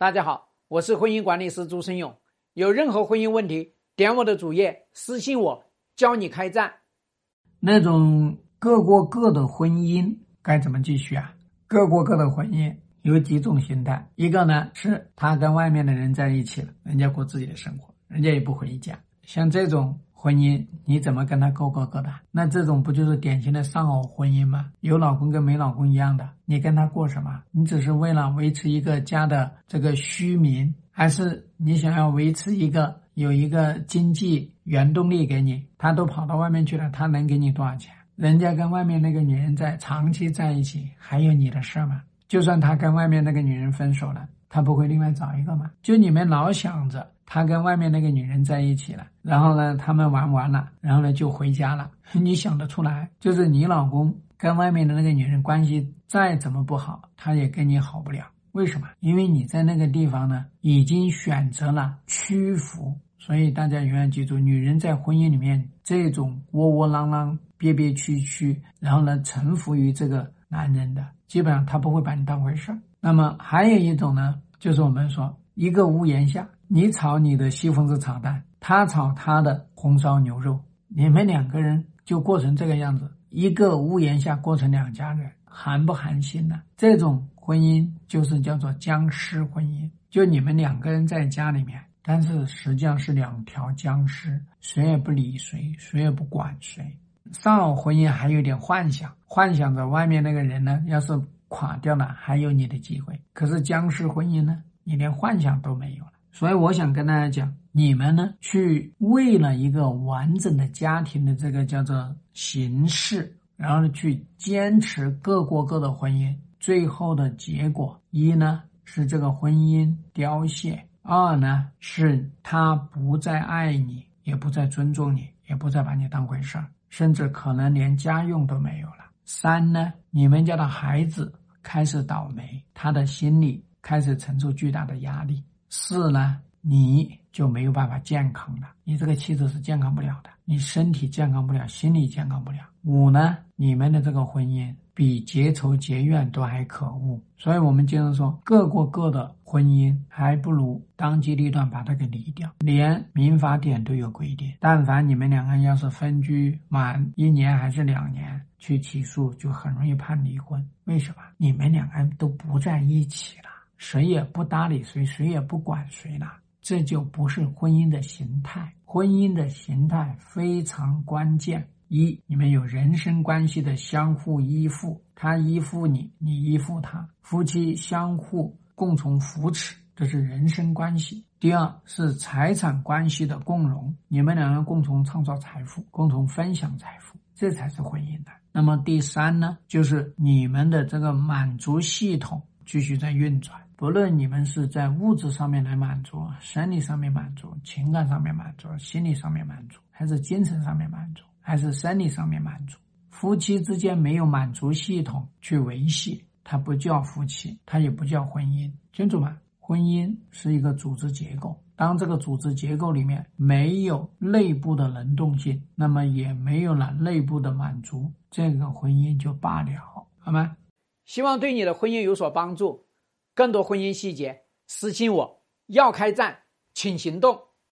大家好，我是婚姻管理师朱生勇。有任何婚姻问题，点我的主页私信我，教你开战。那种各过各的婚姻该怎么继续啊？各过各的婚姻有几种形态，一个呢是他跟外面的人在一起了，人家过自己的生活，人家也不回家，像这种。婚姻你怎么跟他过过各的？那这种不就是典型的丧偶婚姻吗？有老公跟没老公一样的，你跟他过什么？你只是为了维持一个家的这个虚名，还是你想要维持一个有一个经济原动力给你？他都跑到外面去了，他能给你多少钱？人家跟外面那个女人在长期在一起，还有你的事儿吗？就算他跟外面那个女人分手了，他不会另外找一个吗？就你们老想着。他跟外面那个女人在一起了，然后呢，他们玩完了，然后呢就回家了。你想得出来，就是你老公跟外面的那个女人关系再怎么不好，他也跟你好不了。为什么？因为你在那个地方呢，已经选择了屈服。所以大家永远记住，女人在婚姻里面这种窝窝囊囊、憋憋屈屈，然后呢臣服于这个男人的，基本上他不会把你当回事儿。那么还有一种呢，就是我们说一个屋檐下。你炒你的西红柿炒蛋，他炒他的红烧牛肉，你们两个人就过成这个样子，一个屋檐下过成两家人，寒不寒心呢？这种婚姻就是叫做僵尸婚姻，就你们两个人在家里面，但是实际上是两条僵尸，谁也不理谁，谁也不管谁。丧偶婚姻还有点幻想，幻想着外面那个人呢，要是垮掉了，还有你的机会。可是僵尸婚姻呢，你连幻想都没有了。所以我想跟大家讲，你们呢去为了一个完整的家庭的这个叫做形式，然后呢去坚持各过各的婚姻，最后的结果一呢是这个婚姻凋谢，二呢是他不再爱你，也不再尊重你，也不再把你当回事儿，甚至可能连家用都没有了。三呢，你们家的孩子开始倒霉，他的心里开始承受巨大的压力。四呢，你就没有办法健康了，你这个妻子是健康不了的，你身体健康不了，心理健康不了。五呢，你们的这个婚姻比结仇结怨都还可恶，所以我们经常说，各过各的婚姻，还不如当机立断把它给离掉。连民法典都有规定，但凡你们两个人要是分居满一年还是两年，去起诉就很容易判离婚。为什么？你们两个人都不在一起了。谁也不搭理谁，谁也不管谁了，这就不是婚姻的形态。婚姻的形态非常关键：一，你们有人身关系的相互依附，他依附你，你依附他，夫妻相互共同扶持，这是人身关系；第二是财产关系的共荣，你们两人共同创造财富，共同分享财富，这才是婚姻的。那么第三呢，就是你们的这个满足系统继续在运转。不论你们是在物质上面来满足、生理上面满足、情感上面满足、心理上面满足，还是精神上面满足，还是生理上面满足，夫妻之间没有满足系统去维系，它不叫夫妻，它也不叫婚姻，清楚吗？婚姻是一个组织结构，当这个组织结构里面没有内部的能动性，那么也没有了内部的满足，这个婚姻就罢了，好吗？希望对你的婚姻有所帮助。更多婚姻细节，私信我。要开战，请行动。